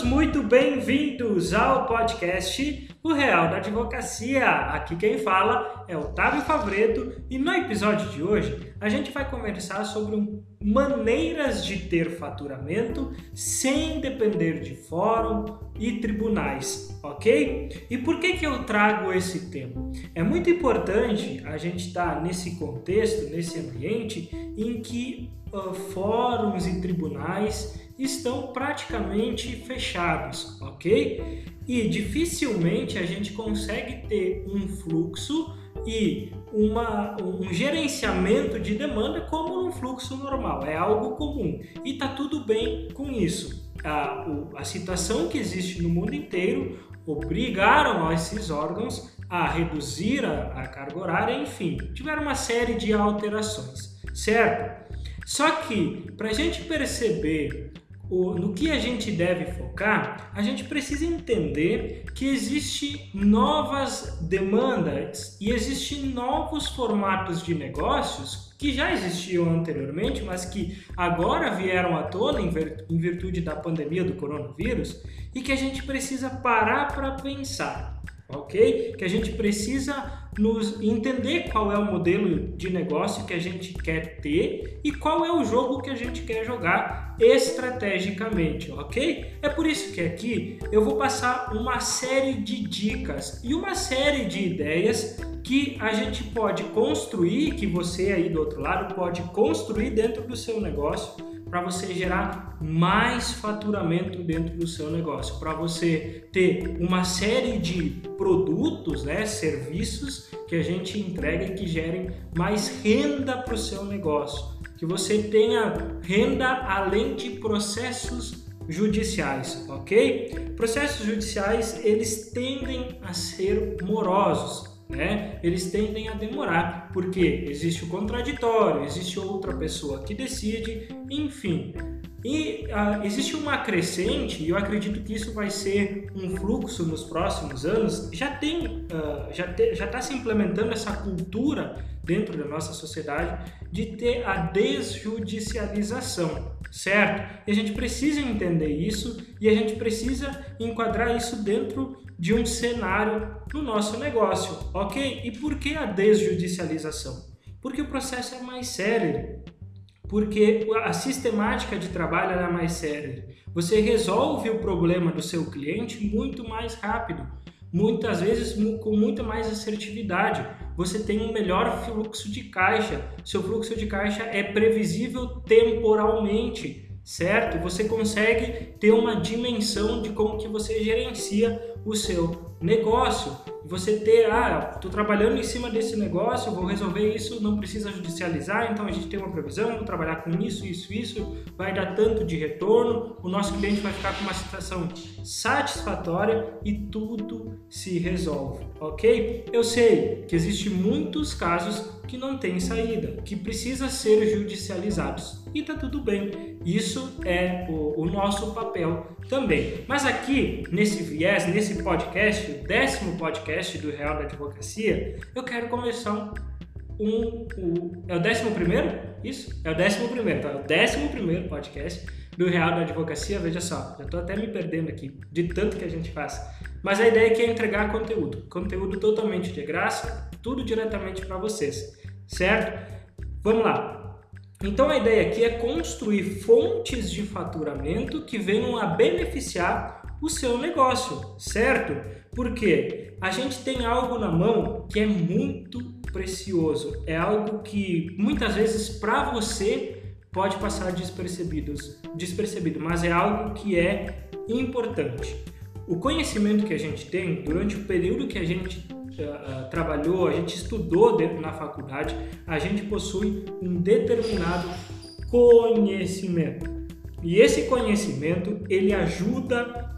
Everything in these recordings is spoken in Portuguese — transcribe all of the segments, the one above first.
muito bem-vindos ao podcast O Real da Advocacia. Aqui quem fala é Otávio Favreto e no episódio de hoje a gente vai conversar sobre maneiras de ter faturamento sem depender de fórum e tribunais, ok? E por que que eu trago esse tema? É muito importante a gente estar nesse contexto, nesse ambiente em que uh, fóruns e tribunais estão praticamente fechados, ok? E dificilmente a gente consegue ter um fluxo e uma, um gerenciamento de demanda como um fluxo normal, é algo comum e tá tudo bem com isso. A, a situação que existe no mundo inteiro obrigaram esses órgãos a reduzir a, a carga horária, enfim, tiveram uma série de alterações, certo? Só que para a gente perceber o, no que a gente deve focar, a gente precisa entender que existe novas demandas e existem novos formatos de negócios que já existiam anteriormente, mas que agora vieram à tona em virtude da pandemia do coronavírus e que a gente precisa parar para pensar ok? Que a gente precisa nos entender qual é o modelo de negócio que a gente quer ter e qual é o jogo que a gente quer jogar estrategicamente, ok? É por isso que aqui eu vou passar uma série de dicas e uma série de ideias que a gente pode construir, que você aí do outro lado pode construir dentro do seu negócio para você gerar mais faturamento dentro do seu negócio, para você ter uma série de produtos, né, serviços que a gente entrega e que gerem mais renda para o seu negócio, que você tenha renda além de processos judiciais, ok? Processos judiciais eles tendem a ser morosos, né, eles tendem a demorar, porque existe o contraditório, existe outra pessoa que decide, enfim. E uh, existe uma crescente, e eu acredito que isso vai ser um fluxo nos próximos anos. Já tem, uh, já está se implementando essa cultura dentro da nossa sociedade de ter a desjudicialização, certo? E a gente precisa entender isso e a gente precisa enquadrar isso dentro de um cenário no nosso negócio, ok? E por que a desjudicialização? Porque o processo é mais sério, porque a sistemática de trabalho é mais séria. Você resolve o problema do seu cliente muito mais rápido, muitas vezes com muito mais assertividade. Você tem um melhor fluxo de caixa, seu fluxo de caixa é previsível temporalmente certo? Você consegue ter uma dimensão de como que você gerencia o seu negócio você ter, ah, estou trabalhando em cima desse negócio, vou resolver isso, não precisa judicializar, então a gente tem uma previsão, vou trabalhar com isso, isso, isso, vai dar tanto de retorno, o nosso cliente vai ficar com uma situação satisfatória e tudo se resolve, ok? Eu sei que existem muitos casos que não tem saída, que precisa ser judicializados e tá tudo bem. Isso é o, o nosso papel também. Mas aqui nesse viés, nesse podcast, o décimo podcast podcast do Real da Advocacia, eu quero começar um, um, é o décimo primeiro? Isso? É o décimo primeiro, tá? O décimo primeiro podcast do Real da Advocacia. Veja só, já estou até me perdendo aqui de tanto que a gente faz. Mas a ideia aqui é entregar conteúdo, conteúdo totalmente de graça, tudo diretamente para vocês, certo? Vamos lá. Então a ideia aqui é construir fontes de faturamento que venham a beneficiar o seu negócio, certo? Porque a gente tem algo na mão que é muito precioso, é algo que muitas vezes para você pode passar despercebido, despercebido, mas é algo que é importante. O conhecimento que a gente tem durante o período que a gente uh, trabalhou, a gente estudou dentro na faculdade, a gente possui um determinado conhecimento. E esse conhecimento ele ajuda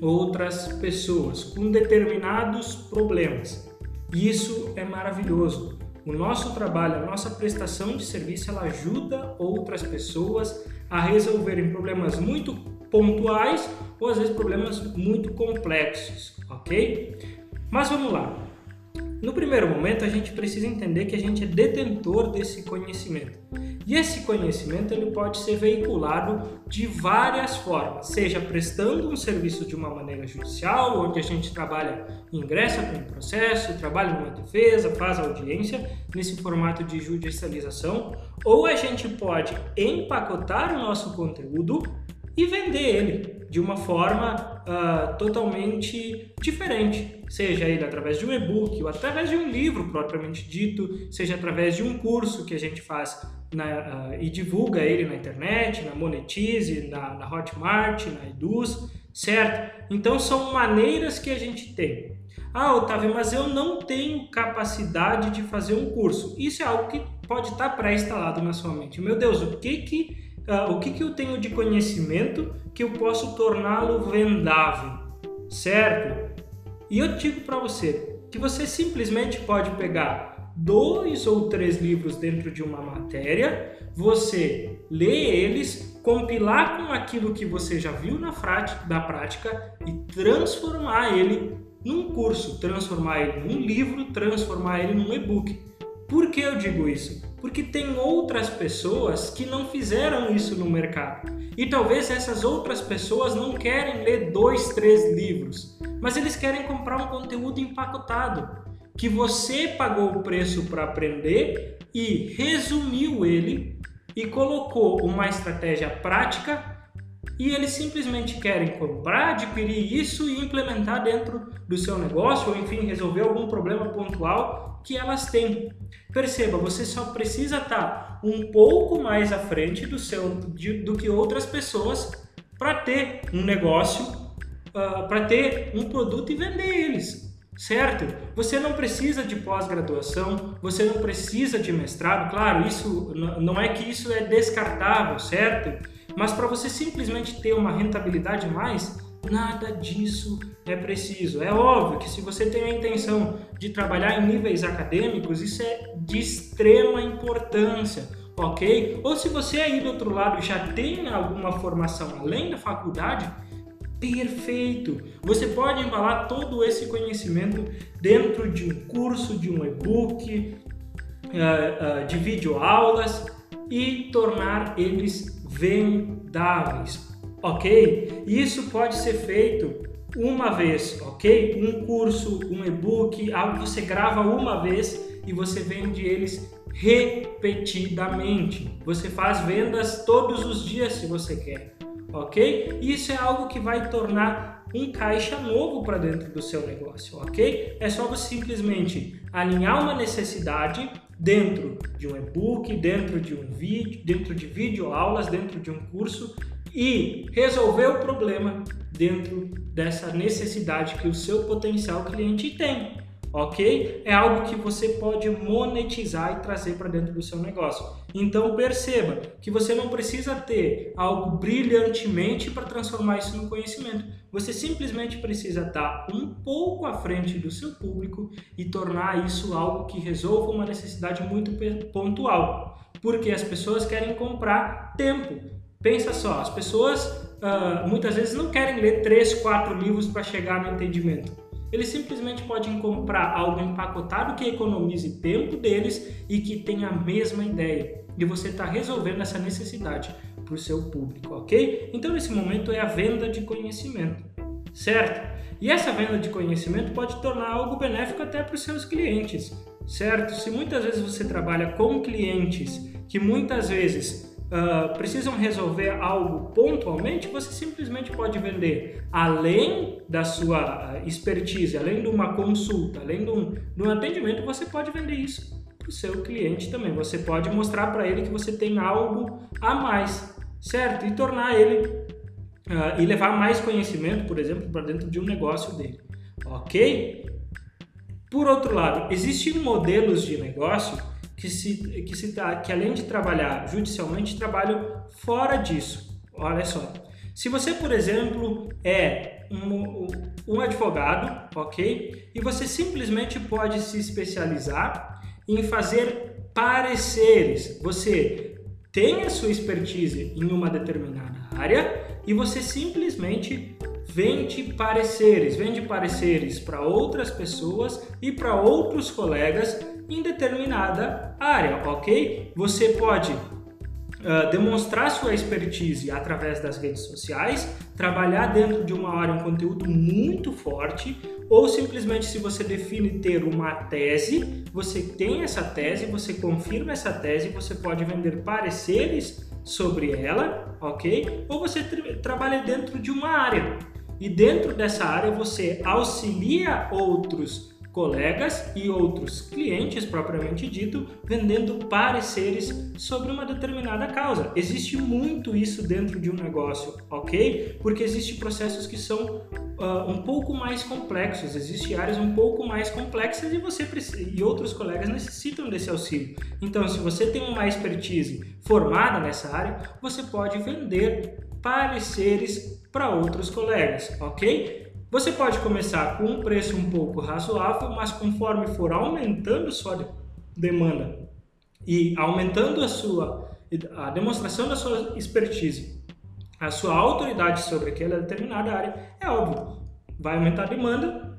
outras pessoas com determinados problemas. Isso é maravilhoso. O nosso trabalho, a nossa prestação de serviço, ela ajuda outras pessoas a resolverem problemas muito pontuais ou às vezes problemas muito complexos, ok? Mas vamos lá. No primeiro momento, a gente precisa entender que a gente é detentor desse conhecimento. E esse conhecimento ele pode ser veiculado de várias formas, seja prestando um serviço de uma maneira judicial, onde a gente trabalha, ingressa com o processo, trabalha numa defesa, faz audiência nesse formato de judicialização, ou a gente pode empacotar o nosso conteúdo e vender ele de uma forma uh, totalmente diferente, seja ele através de um e-book ou através de um livro propriamente dito, seja através de um curso que a gente faz na, uh, e divulga ele na internet, na Monetize, na, na Hotmart, na Eduz, certo? Então são maneiras que a gente tem. Ah, Otávio, mas eu não tenho capacidade de fazer um curso. Isso é algo que pode estar pré-instalado na sua mente. Meu Deus, o que que uh, o que, que eu tenho de conhecimento que eu posso torná-lo vendável, certo? E eu digo para você que você simplesmente pode pegar dois ou três livros dentro de uma matéria, você lê eles, compilar com aquilo que você já viu na, prática e transformar ele num curso, transformar ele num livro, transformar ele num e-book. Por que eu digo isso? Porque tem outras pessoas que não fizeram isso no mercado. E talvez essas outras pessoas não querem ler dois, três livros, mas eles querem comprar um conteúdo empacotado, que você pagou o preço para aprender e resumiu ele e colocou uma estratégia prática e eles simplesmente querem comprar, adquirir isso e implementar dentro do seu negócio ou enfim resolver algum problema pontual que elas têm. Perceba, você só precisa estar um pouco mais à frente do seu de, do que outras pessoas para ter um negócio, uh, para ter um produto e vender eles. Certo? Você não precisa de pós-graduação, você não precisa de mestrado, claro, isso não é que isso é descartável, certo? Mas para você simplesmente ter uma rentabilidade mais, nada disso é preciso. É óbvio que se você tem a intenção de trabalhar em níveis acadêmicos, isso é de extrema importância, ok? Ou se você aí do outro lado já tem alguma formação além da faculdade, perfeito! Você pode embalar todo esse conhecimento dentro de um curso, de um e-book, uh, uh, de videoaulas e tornar eles vendáveis, ok? Isso pode ser feito uma vez, ok? Um curso, um e-book, algo que você grava uma vez e você vende eles repetidamente. Você faz vendas todos os dias se você quer, ok? Isso é algo que vai tornar um caixa novo para dentro do seu negócio, ok? É só você simplesmente alinhar uma necessidade dentro de um e-book, dentro de um vídeo, dentro de videoaulas, dentro de um curso e resolver o problema dentro dessa necessidade que o seu potencial cliente tem ok? É algo que você pode monetizar e trazer para dentro do seu negócio. Então perceba que você não precisa ter algo brilhantemente para transformar isso no conhecimento. Você simplesmente precisa estar um pouco à frente do seu público e tornar isso algo que resolva uma necessidade muito pontual. Porque as pessoas querem comprar tempo. Pensa só, as pessoas uh, muitas vezes não querem ler três, quatro livros para chegar no entendimento eles simplesmente podem comprar algo empacotado que economize tempo deles e que tenha a mesma ideia. E você está resolvendo essa necessidade para o seu público, ok? Então, nesse momento é a venda de conhecimento, certo? E essa venda de conhecimento pode tornar algo benéfico até para os seus clientes, certo? Se muitas vezes você trabalha com clientes que muitas vezes uh, precisam resolver algo pontualmente, você simplesmente pode vender além da sua expertise, além de uma consulta, além de um, de um atendimento, você pode vender isso para o seu cliente também. Você pode mostrar para ele que você tem algo a mais, certo? E tornar ele uh, e levar mais conhecimento, por exemplo, para dentro de um negócio dele, ok? Por outro lado, existem modelos de negócio que, se, que, se, que além de trabalhar judicialmente, trabalham fora disso. Olha só. Se você, por exemplo, é um, um advogado, ok? E você simplesmente pode se especializar em fazer pareceres. Você tem a sua expertise em uma determinada área e você simplesmente vende pareceres, vende pareceres para outras pessoas e para outros colegas em determinada área, ok? Você pode uh, demonstrar sua expertise através das redes sociais, trabalhar dentro de uma área um conteúdo muito forte, ou simplesmente se você define ter uma tese, você tem essa tese, você confirma essa tese, você pode vender pareceres sobre ela, ok? Ou você tra trabalha dentro de uma área. E dentro dessa área você auxilia outros colegas e outros clientes, propriamente dito, vendendo pareceres sobre uma determinada causa. Existe muito isso dentro de um negócio, ok? Porque existem processos que são uh, um pouco mais complexos, existem áreas um pouco mais complexas e você e outros colegas necessitam desse auxílio. Então, se você tem uma expertise formada nessa área, você pode vender pareceres para outros colegas, ok? Você pode começar com um preço um pouco razoável, mas conforme for aumentando sua demanda e aumentando a sua a demonstração da sua expertise, a sua autoridade sobre aquela determinada área, é óbvio, vai aumentar a demanda,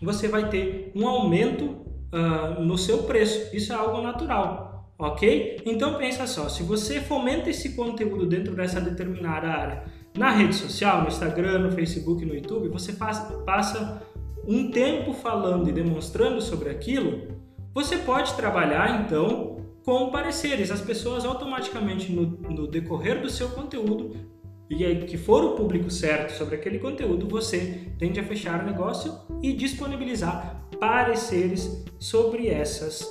você vai ter um aumento uh, no seu preço. Isso é algo natural, ok? Então pensa só, se você fomenta esse conteúdo dentro dessa determinada área na rede social, no Instagram, no Facebook, no YouTube, você passa um tempo falando e demonstrando sobre aquilo, você pode trabalhar então com pareceres. As pessoas automaticamente no, no decorrer do seu conteúdo e aí que for o público certo sobre aquele conteúdo, você tende a fechar o negócio e disponibilizar pareceres sobre essas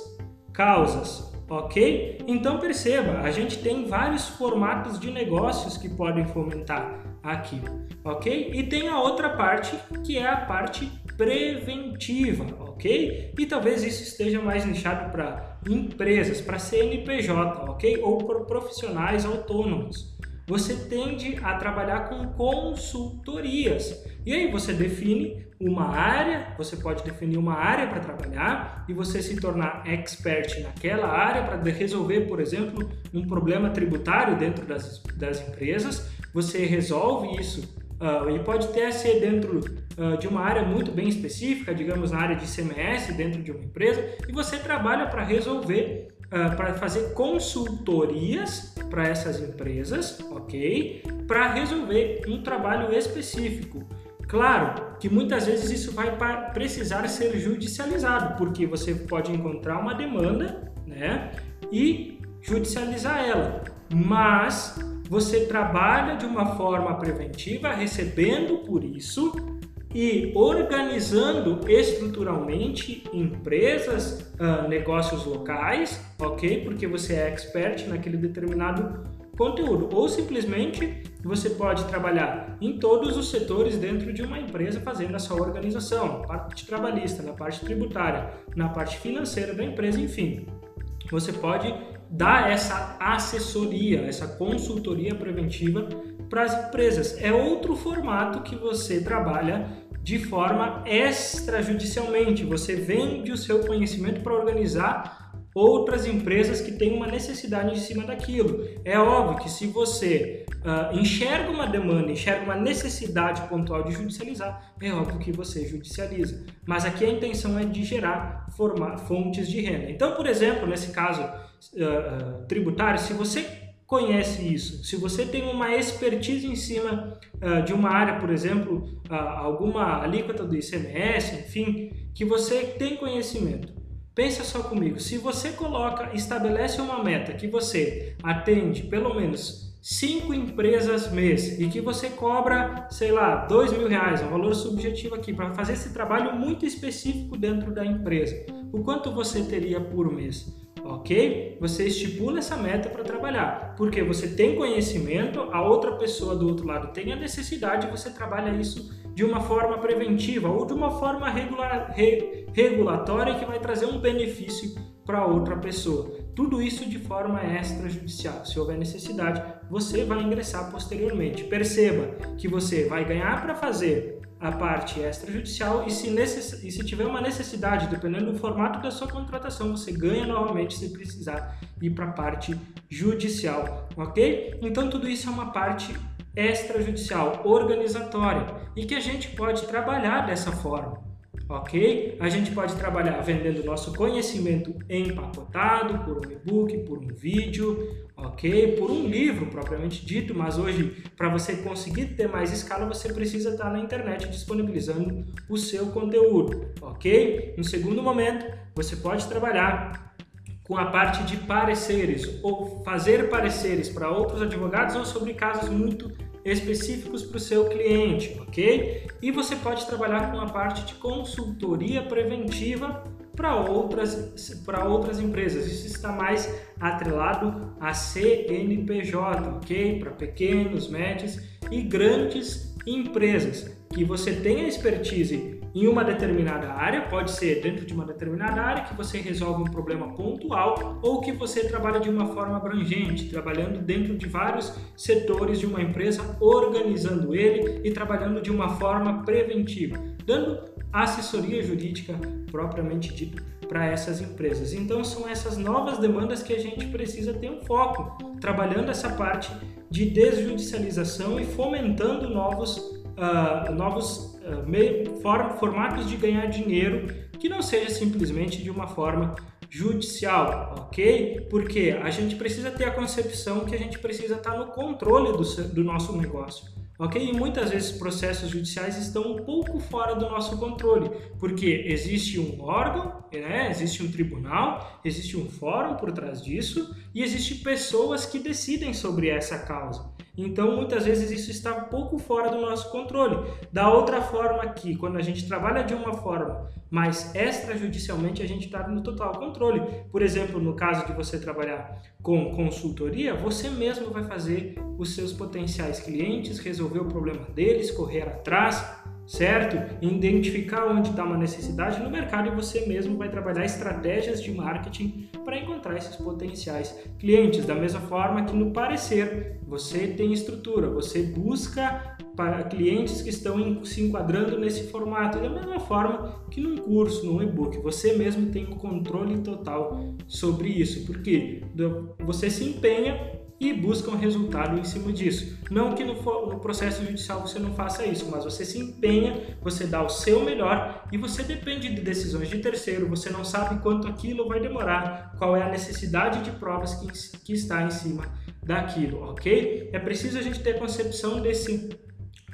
causas ok? Então perceba, a gente tem vários formatos de negócios que podem fomentar aqui, ok? E tem a outra parte que é a parte preventiva, ok? E talvez isso esteja mais nichado para empresas, para CNPJ, ok? Ou para profissionais autônomos você tende a trabalhar com consultorias. E aí você define uma área, você pode definir uma área para trabalhar e você se tornar expert naquela área para resolver, por exemplo, um problema tributário dentro das, das empresas. Você resolve isso uh, e pode até ser dentro uh, de uma área muito bem específica, digamos na área de CMS dentro de uma empresa, e você trabalha para resolver Uh, para fazer consultorias para essas empresas, ok? Para resolver um trabalho específico. Claro que muitas vezes isso vai precisar ser judicializado, porque você pode encontrar uma demanda, né? E judicializar ela. Mas você trabalha de uma forma preventiva, recebendo por isso e organizando estruturalmente empresas, uh, negócios locais, ok? Porque você é expert naquele determinado conteúdo. Ou simplesmente você pode trabalhar em todos os setores dentro de uma empresa fazendo essa organização, na parte trabalhista, na parte tributária, na parte financeira da empresa, enfim. Você pode dar essa assessoria, essa consultoria preventiva para as empresas. É outro formato que você trabalha de forma extrajudicialmente. Você vende o seu conhecimento para organizar outras empresas que têm uma necessidade em cima daquilo. É óbvio que se você uh, enxerga uma demanda, enxerga uma necessidade pontual de judicializar, é óbvio que você judicializa. Mas aqui a intenção é de gerar fontes de renda. Então, por exemplo, nesse caso uh, uh, tributário, se você conhece isso. Se você tem uma expertise em cima uh, de uma área, por exemplo, uh, alguma alíquota do ICMS, enfim, que você tem conhecimento. Pensa só comigo, se você coloca, estabelece uma meta que você atende pelo menos cinco empresas mês e que você cobra, sei lá, dois mil reais, um valor subjetivo aqui, para fazer esse trabalho muito específico dentro da empresa, o quanto você teria por mês? Ok? Você estipula essa meta para trabalhar, porque você tem conhecimento, a outra pessoa do outro lado tem a necessidade, você trabalha isso de uma forma preventiva ou de uma forma regular, re, regulatória que vai trazer um benefício para outra pessoa. Tudo isso de forma extrajudicial. Se houver necessidade, você vai ingressar posteriormente. Perceba que você vai ganhar para fazer a parte extrajudicial e se, necess... e se tiver uma necessidade, dependendo do formato da sua contratação, você ganha novamente se precisar ir para a parte judicial, ok? Então tudo isso é uma parte extrajudicial, organizatória e que a gente pode trabalhar dessa forma ok? A gente pode trabalhar vendendo nosso conhecimento empacotado por um e-book, por um vídeo, ok? Por um livro propriamente dito, mas hoje, para você conseguir ter mais escala, você precisa estar na internet disponibilizando o seu conteúdo, ok? No segundo momento, você pode trabalhar com a parte de pareceres ou fazer pareceres para outros advogados ou sobre casos muito específicos para o seu cliente, ok? E você pode trabalhar com a parte de consultoria preventiva para outras, para outras empresas. Isso está mais atrelado a CNPJ, ok? Para pequenos, médios e grandes empresas que você tenha expertise em uma determinada área, pode ser dentro de uma determinada área que você resolve um problema pontual ou que você trabalha de uma forma abrangente, trabalhando dentro de vários setores de uma empresa, organizando ele e trabalhando de uma forma preventiva, dando assessoria jurídica propriamente dita para essas empresas. Então são essas novas demandas que a gente precisa ter um foco, trabalhando essa parte de desjudicialização e fomentando novos, uh, novos uh, form, formatos de ganhar dinheiro que não seja simplesmente de uma forma judicial, ok? Porque a gente precisa ter a concepção que a gente precisa estar no controle do, do nosso negócio. Ok? E muitas vezes processos judiciais estão um pouco fora do nosso controle, porque existe um órgão, né? existe um tribunal, existe um fórum por trás disso e existe pessoas que decidem sobre essa causa. Então, muitas vezes isso está um pouco fora do nosso controle. Da outra forma que, quando a gente trabalha de uma forma mais extrajudicialmente, a gente está no total controle. Por exemplo, no caso de você trabalhar com consultoria, você mesmo vai fazer os seus potenciais clientes, resolver o problema deles, correr atrás, certo? Identificar onde está uma necessidade no mercado e você mesmo vai trabalhar estratégias de marketing para encontrar esses potenciais clientes. Da mesma forma que no parecer você tem estrutura, você busca para clientes que estão se enquadrando nesse formato. Da mesma forma que num curso, num e-book, você mesmo tem o controle total sobre isso, porque você se empenha e busca um resultado em cima disso. Não que no, no, processo judicial você não faça isso, mas você se empenha, você dá o seu melhor e você depende de decisões de terceiro, você não sabe quanto aquilo vai demorar, qual é a necessidade de provas que, que está em cima daquilo, ok? É preciso a gente ter concepção desse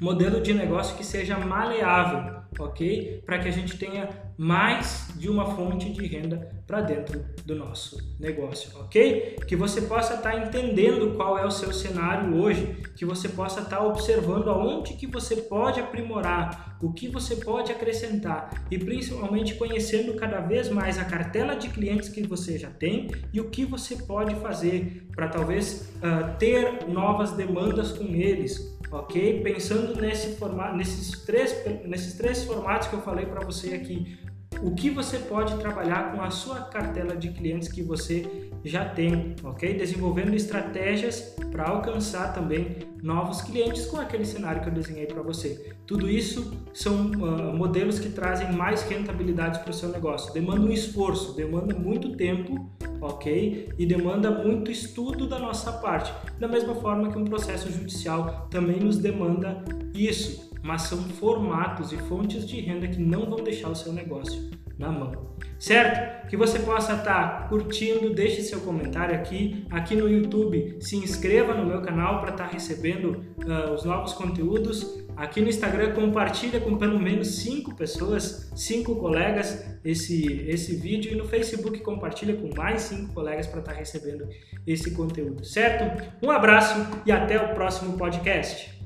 modelo de negócio que seja maleável, ok? Para que a gente tenha mais de uma fonte de renda para dentro do nosso negócio, ok? Que você possa estar tá entendendo qual é o seu cenário hoje, que você possa estar tá observando aonde que você pode aprimorar, o que você pode acrescentar e principalmente conhecendo cada vez mais a cartela de clientes que você já tem e o que você pode fazer para talvez uh, ter novas demandas com eles, ok? Pensando nesse formato, nesses três, nesses três formatos que eu falei para você aqui, o que você pode trabalhar com a sua cartela de clientes que você já tem, ok? Desenvolvendo estratégias para alcançar também novos clientes com aquele cenário que eu desenhei para você. Tudo isso são uh, modelos que trazem mais rentabilidade para o seu negócio. Demanda um esforço, demanda muito tempo, ok? E demanda muito estudo da nossa parte. Da mesma forma que um processo judicial também nos demanda isso mas são formatos e fontes de renda que não vão deixar o seu negócio na mão. Certo? Que você possa estar tá curtindo, deixe seu comentário aqui, aqui no YouTube, se inscreva no meu canal para estar tá recebendo uh, os novos conteúdos. Aqui no Instagram compartilha com pelo menos cinco pessoas, cinco colegas esse, esse vídeo e no Facebook compartilha com mais cinco colegas para estar tá recebendo esse conteúdo, certo? Um abraço e até o próximo podcast.